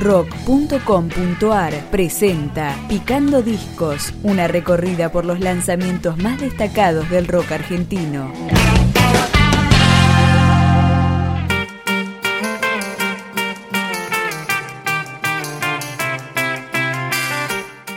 rock.com.ar presenta Picando Discos, una recorrida por los lanzamientos más destacados del rock argentino.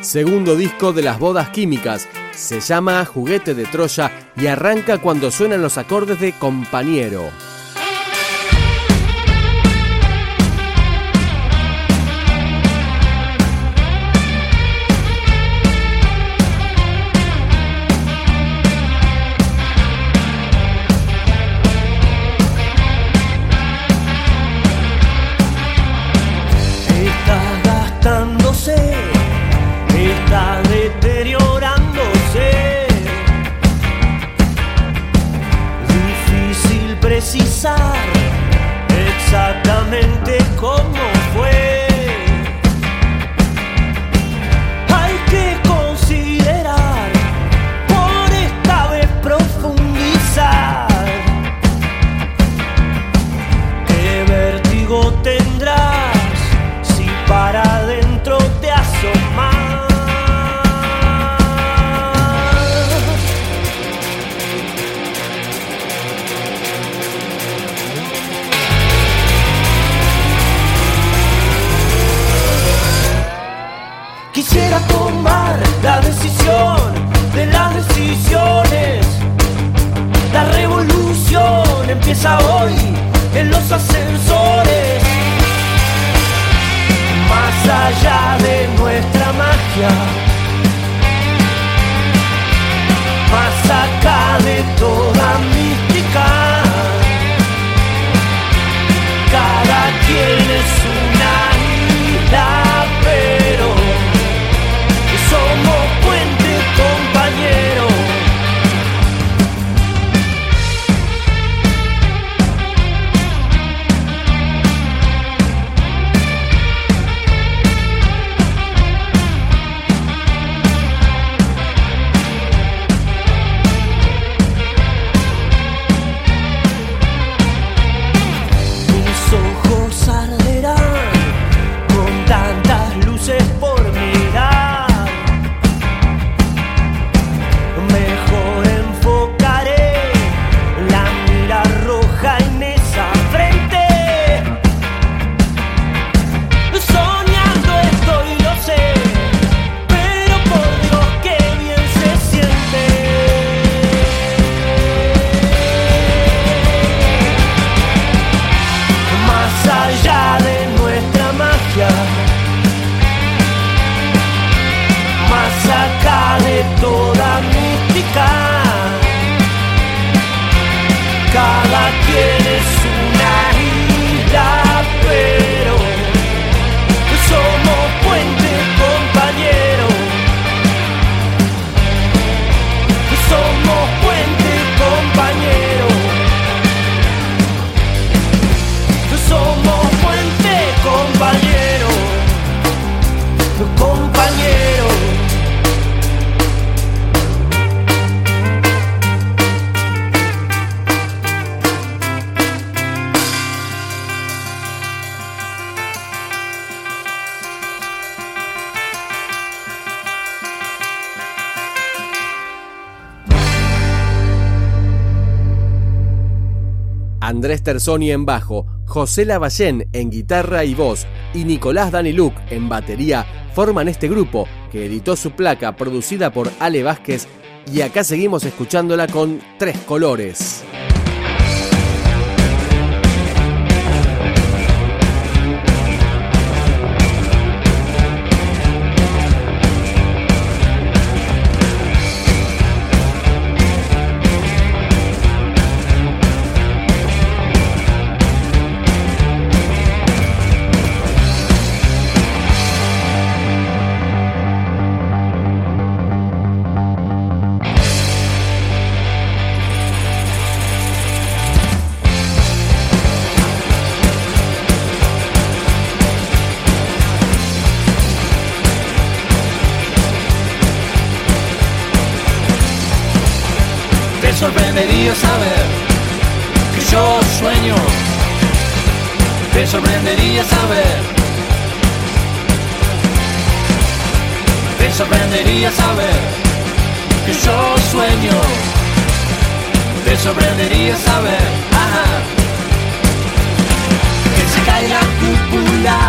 Segundo disco de las bodas químicas. Se llama Juguete de Troya y arranca cuando suenan los acordes de Compañero. Empieza hoy en los ascensores. Más allá de nuestra magia. Más acá de toda mística. Cada quien es una Andrés Terzoni en bajo, José Lavallén en guitarra y voz y Nicolás Daniluk en batería forman este grupo que editó su placa producida por Ale Vázquez y acá seguimos escuchándola con tres colores. sorprendería saber. Te sorprendería saber que yo sueño. Te sorprendería saber. Ajá. Que se cae la cúpula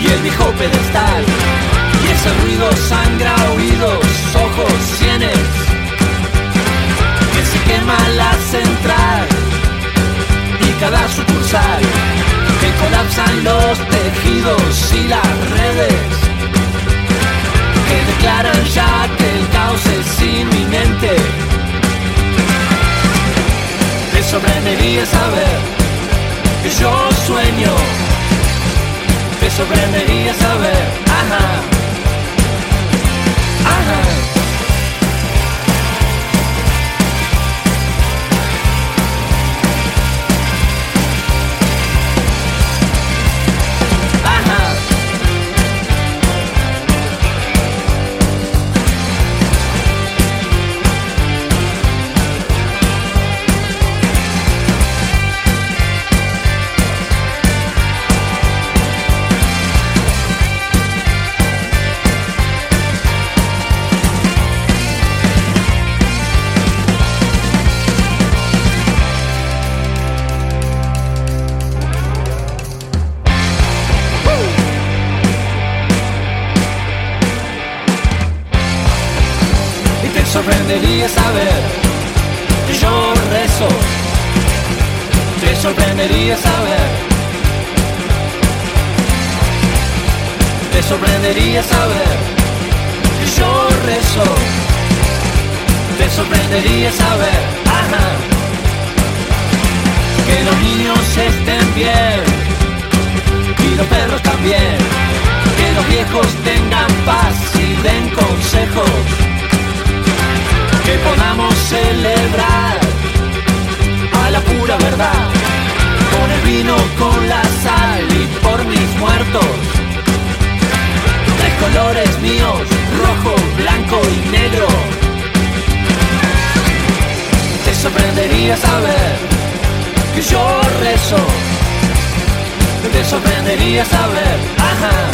y el viejo pedestal. Y ese ruido sangra oídos, ojos, sienes. Que se quema la central cada sucursal. Que colapsan los tejidos y las redes. Que declaran ya que el caos es inminente. Te sorprendería saber que yo sueño te sorprendería saber. Ajá. Sorprendería saber que yo rezo. Te sorprendería saber. Te sorprendería saber que yo rezo. Te sorprendería saber, ajá, que los niños estén bien y los perros también. Que los viejos tengan verdad, con el vino, con la sal y por mis muertos. Tres colores míos, rojo, blanco y negro. Te sorprendería saber que yo rezo. Te sorprendería saber. Ajá.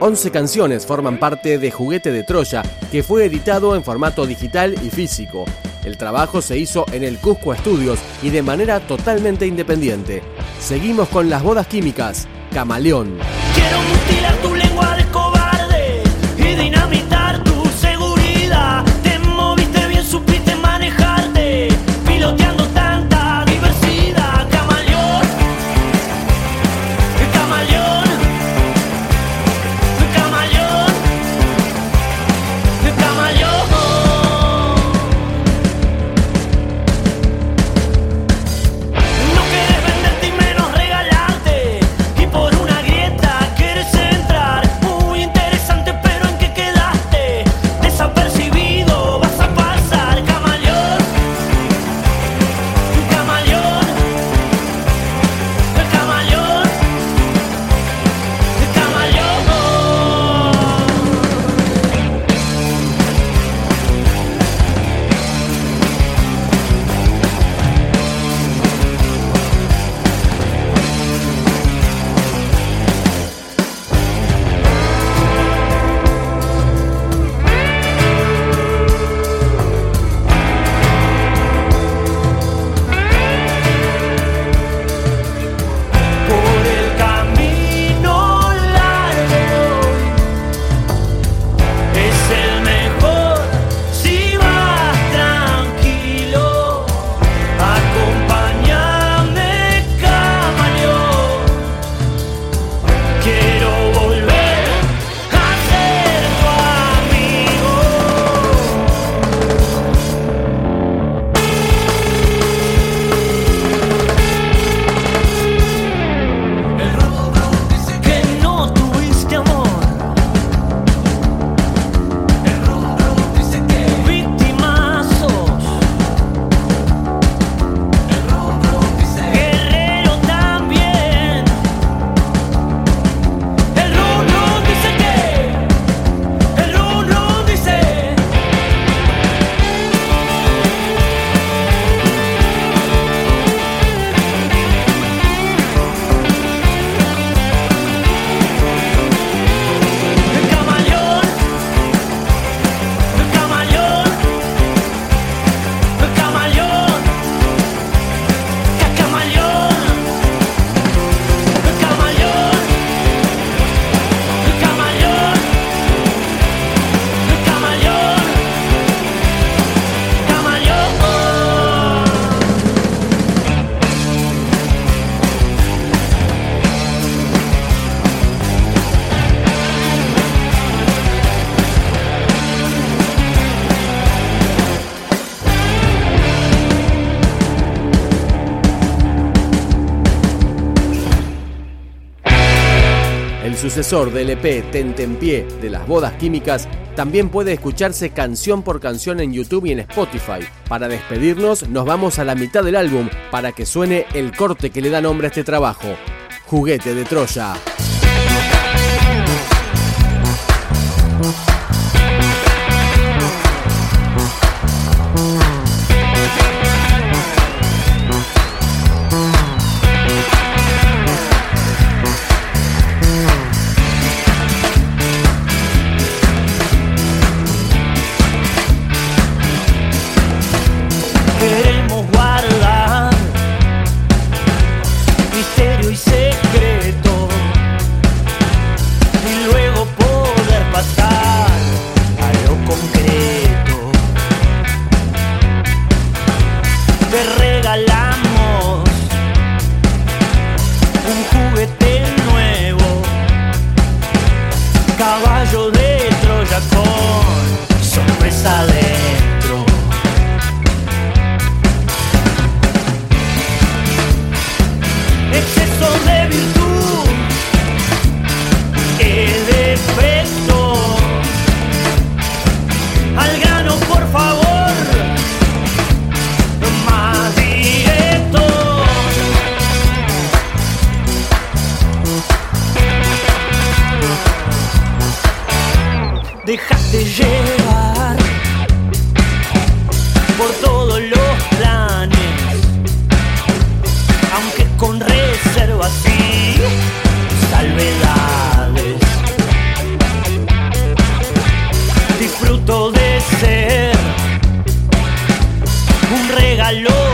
Once canciones forman parte de Juguete de Troya, que fue editado en formato digital y físico. El trabajo se hizo en el Cusco Studios y de manera totalmente independiente. Seguimos con las bodas químicas. Camaleón. Sucesor del EP Tentempié de las bodas químicas, también puede escucharse canción por canción en YouTube y en Spotify. Para despedirnos, nos vamos a la mitad del álbum para que suene el corte que le da nombre a este trabajo, Juguete de Troya. Disfruto de ser un regalo